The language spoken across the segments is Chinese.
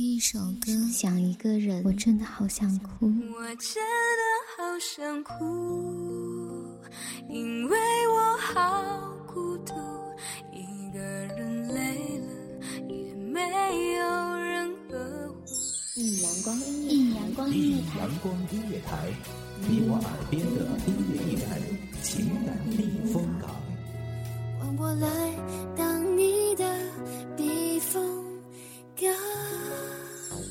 听一首歌，想一个人，我真的好想哭。我真的好想哭，因为我好孤独，一个人累了也没有人呵护。一阳光音乐，一阳光音乐台，阳光音乐台，你我耳边的音乐驿站，情感避风港。换我来当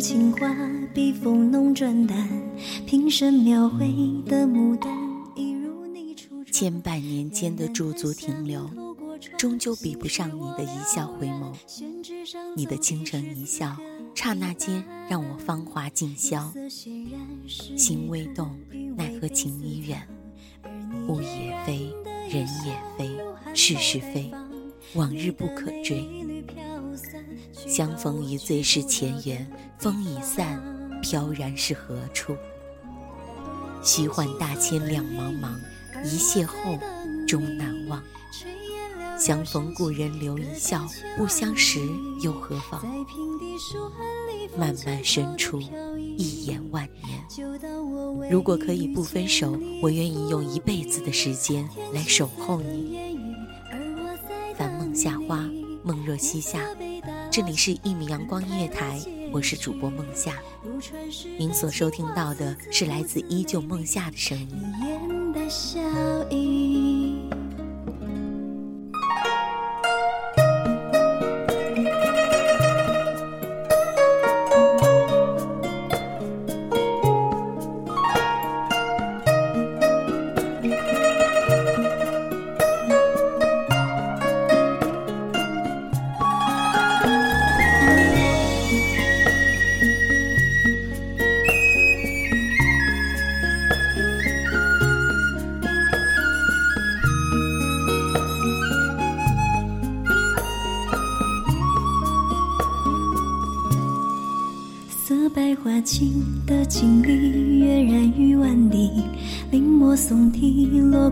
情花，笔锋浓转淡，平生描绘的牡丹，一如你初千百年间的驻足停留，终究比不上你的一笑回眸。你的倾城一笑，刹那间让我芳华尽消。心微动，奈何情已远。物也非，人也非，事是非，往日不可追。相逢一醉是前缘，风已散，飘然是何处？虚幻大千两茫茫，一邂逅终难忘。相逢故人留一笑，不相识又何妨？漫漫深处，一眼万年。如果可以不分手，我愿意用一辈子的时间来守候你。繁梦夏花，梦若西夏。这里是一米阳光音乐台，我是主播梦夏。您所收听到的是来自依旧梦夏的声音。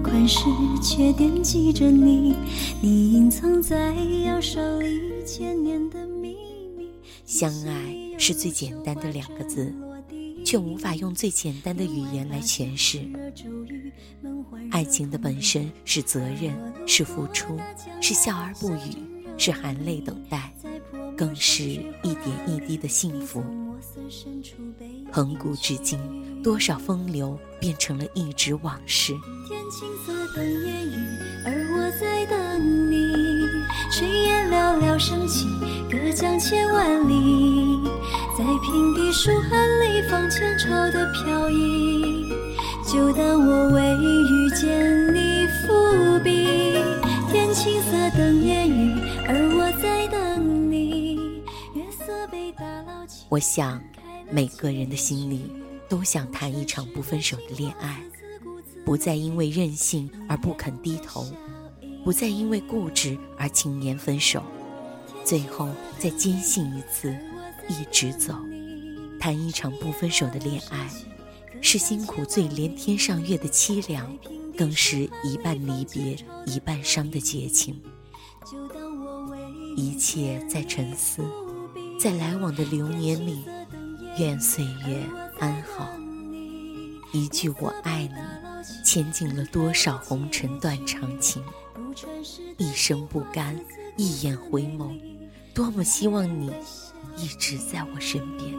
款时却惦记着你。你隐藏在摇哨里千年的秘密。相爱是最简单的两个字，却无法用最简单的语言来诠释。爱情的本身是责任，是付出，是笑而不语，是含泪等待，更是一点一滴的幸福。恒古至今，多少风流变成了一纸往事。天青色等烟雨，而我在等你。炊烟袅袅升起，隔江千万里。在平地书汉里，放前朝的飘逸。就当我为遇见你伏笔。天青色等烟雨，我想。每个人的心里都想谈一场不分手的恋爱，不再因为任性而不肯低头，不再因为固执而轻言分手，最后再坚信一次，一直走。谈一场不分手的恋爱，是辛苦最连天上月的凄凉，更是一半离别一半伤的绝情。一切在沉思，在来往的流年里。愿岁月安好，一句我爱你，牵尽了多少红尘断肠情，一生不甘，一眼回眸，多么希望你一直在我身边。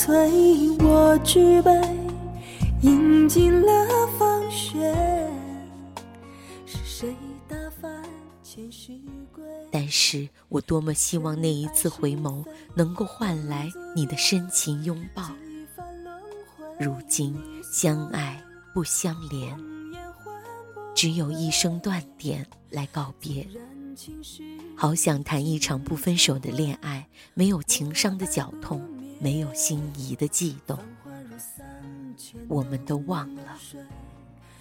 憔悴，我举杯，饮尽了芳雪。是谁打翻千世归？但是我多么希望那一次回眸，能够换来你的深情拥抱。如今相爱不相连，只有一声断点来告别。好想谈一场不分手的恋爱，没有情伤的绞痛。没有心仪的悸动，我们都忘了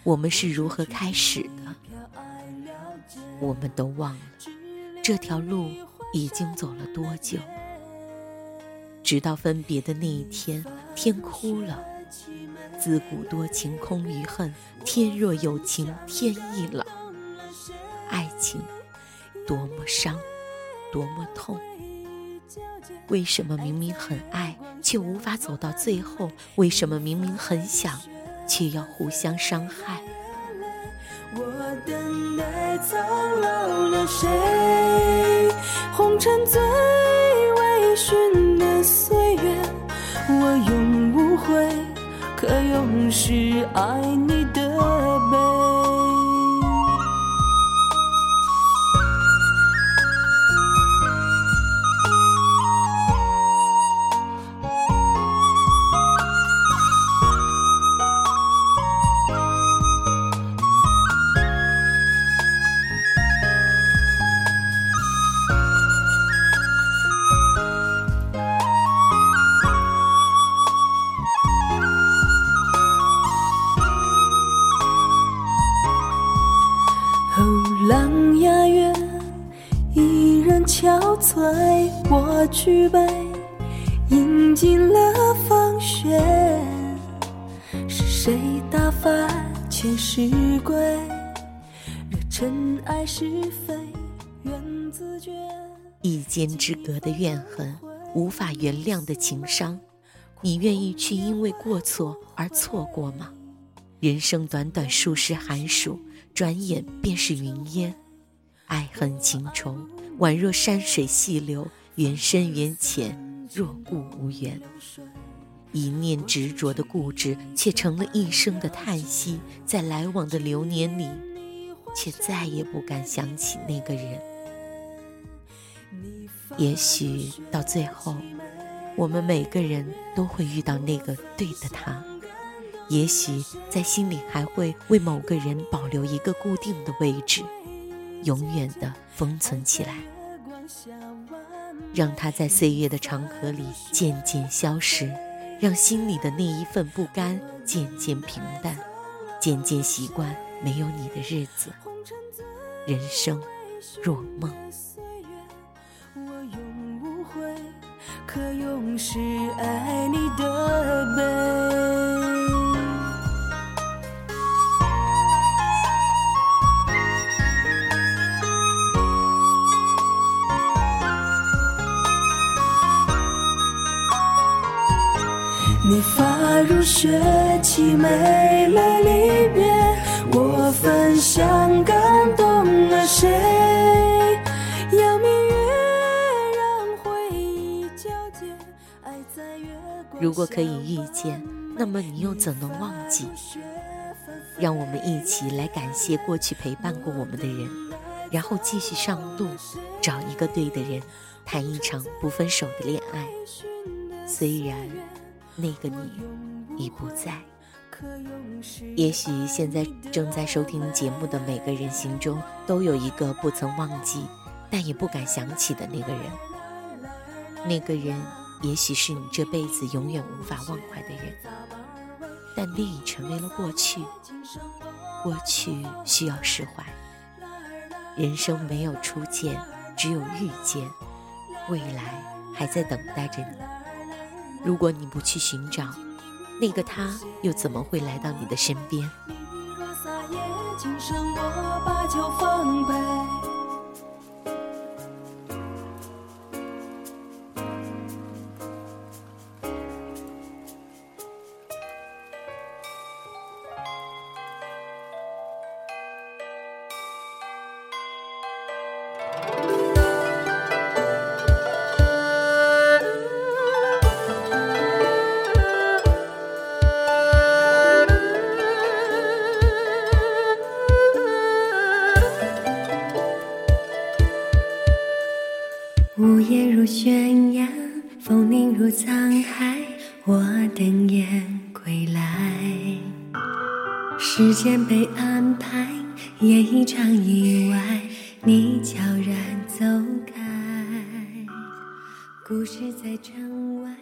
我们是如何开始的，我们都忘了这条路已经走了多久。直到分别的那一天，天哭了。自古多情空余恨，天若有情天亦老。爱情多么伤，多么痛。为什么明明很爱，却无法走到最后？为什么明明很想，却要互相伤害？我等待苍老了谁？红尘最微醺的岁月，我永无悔，可永是爱你的催我举杯，饮尽了风雪。是谁打翻前世归？惹尘埃是非，缘自绝。一间之隔的怨恨，无法原谅的情伤，你愿意去因为过错而错过吗？人生短短数十寒暑，转眼便是云烟。爱恨情仇。宛若山水细流，缘深缘浅，若故无缘。一念执着的固执，却成了一生的叹息。在来往的流年里，却再也不敢想起那个人。也许到最后，我们每个人都会遇到那个对的他。也许在心里还会为某个人保留一个固定的位置。永远的封存起来，让它在岁月的长河里渐渐消失，让心里的那一份不甘渐渐平淡，渐渐习惯没有你的日子。人生若梦，我永无悔，可永是爱你的悲。如雪，凄美了离别。我分享，感动了谁？让回忆交接，爱如果可以遇见，那么你又怎能忘记？让我们一起来感谢过去陪伴过我们的人，然后继续上路，找一个对的人，谈一场不分手的恋爱。虽然那个你已不在，也许现在正在收听节目的每个人心中都有一个不曾忘记，但也不敢想起的那个人。那个人也许是你这辈子永远无法忘怀的人，但你已成为了过去。过去需要释怀，人生没有初见，只有遇见，未来还在等待着你。如果你不去寻找，那个他又怎么会来到你的身边？故事在城外，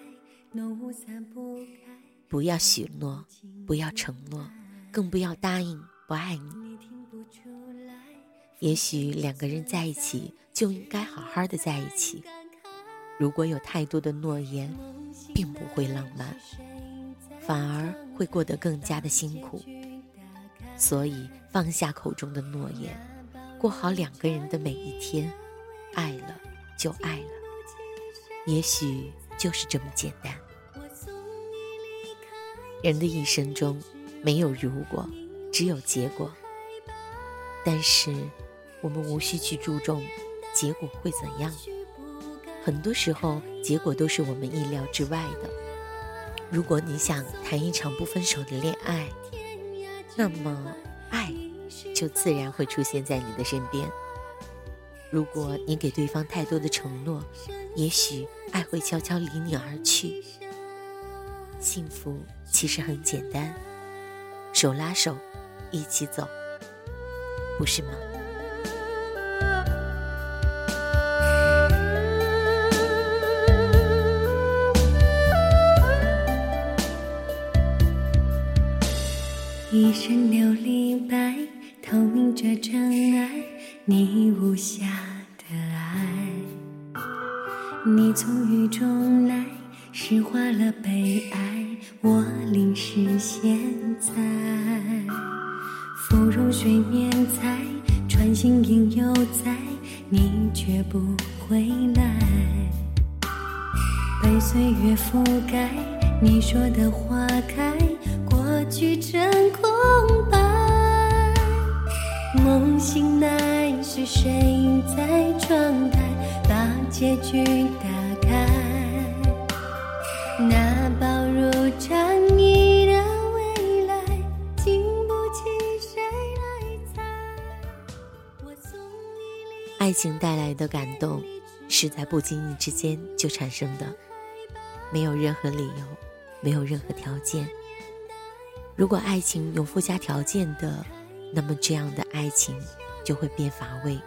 浓雾散不开。不要许诺，不要承诺，更不要答应不爱你。也许两个人在一起就应该好好的在一起。如果有太多的诺言，并不会浪漫，反而会过得更加的辛苦。所以放下口中的诺言，过好两个人的每一天。爱了就爱了，也许就是这么简单。人的一生中，没有如果，只有结果。但是。我们无需去注重结果会怎样，很多时候结果都是我们意料之外的。如果你想谈一场不分手的恋爱，那么爱就自然会出现在你的身边。如果你给对方太多的承诺，也许爱会悄悄离你而去。幸福其实很简单，手拉手一起走，不是吗？一身琉璃白，透明着真爱，你无瑕。你从雨中来，诗化了悲哀，我淋湿现在。芙蓉水面采，穿行影犹在，你却不回来。被岁月覆盖，你说的花开。过去成空白，梦醒来是谁在窗台结局打开？那薄如蝉翼的未来，经不起谁来猜。爱情带来的感动，是在不经意之间就产生的，没有任何理由，没有任何条件。如果爱情有附加条件的，那么这样的爱情就会变乏味。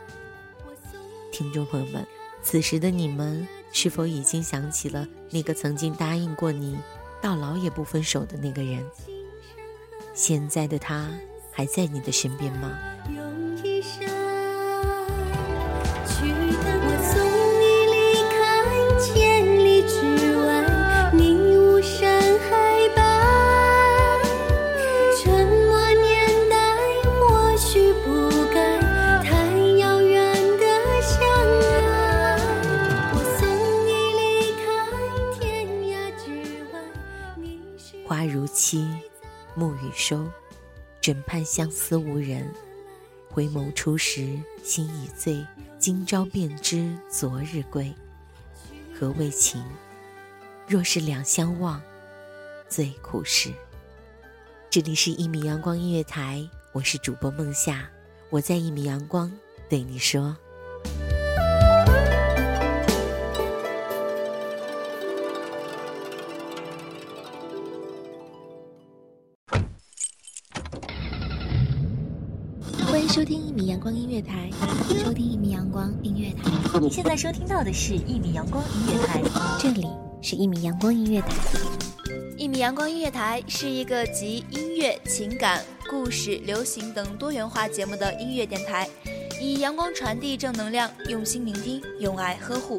听众朋友们，此时的你们是否已经想起了那个曾经答应过你到老也不分手的那个人？现在的他还在你的身边吗？花如期暮雨收，枕畔相思无人。回眸初时心已醉，今朝便知昨日归。何为情？若是两相望，最苦时。这里是一米阳光音乐台，我是主播梦夏，我在一米阳光对你说。收听一米阳光音乐台，收听一米阳光音乐台。你现在收听到的是一米阳光音乐台，这里是一米阳光音乐台。一米阳光音乐台是一个集音乐、情感、故事、流行等多元化节目的音乐电台，以阳光传递正能量，用心聆听，用爱呵护。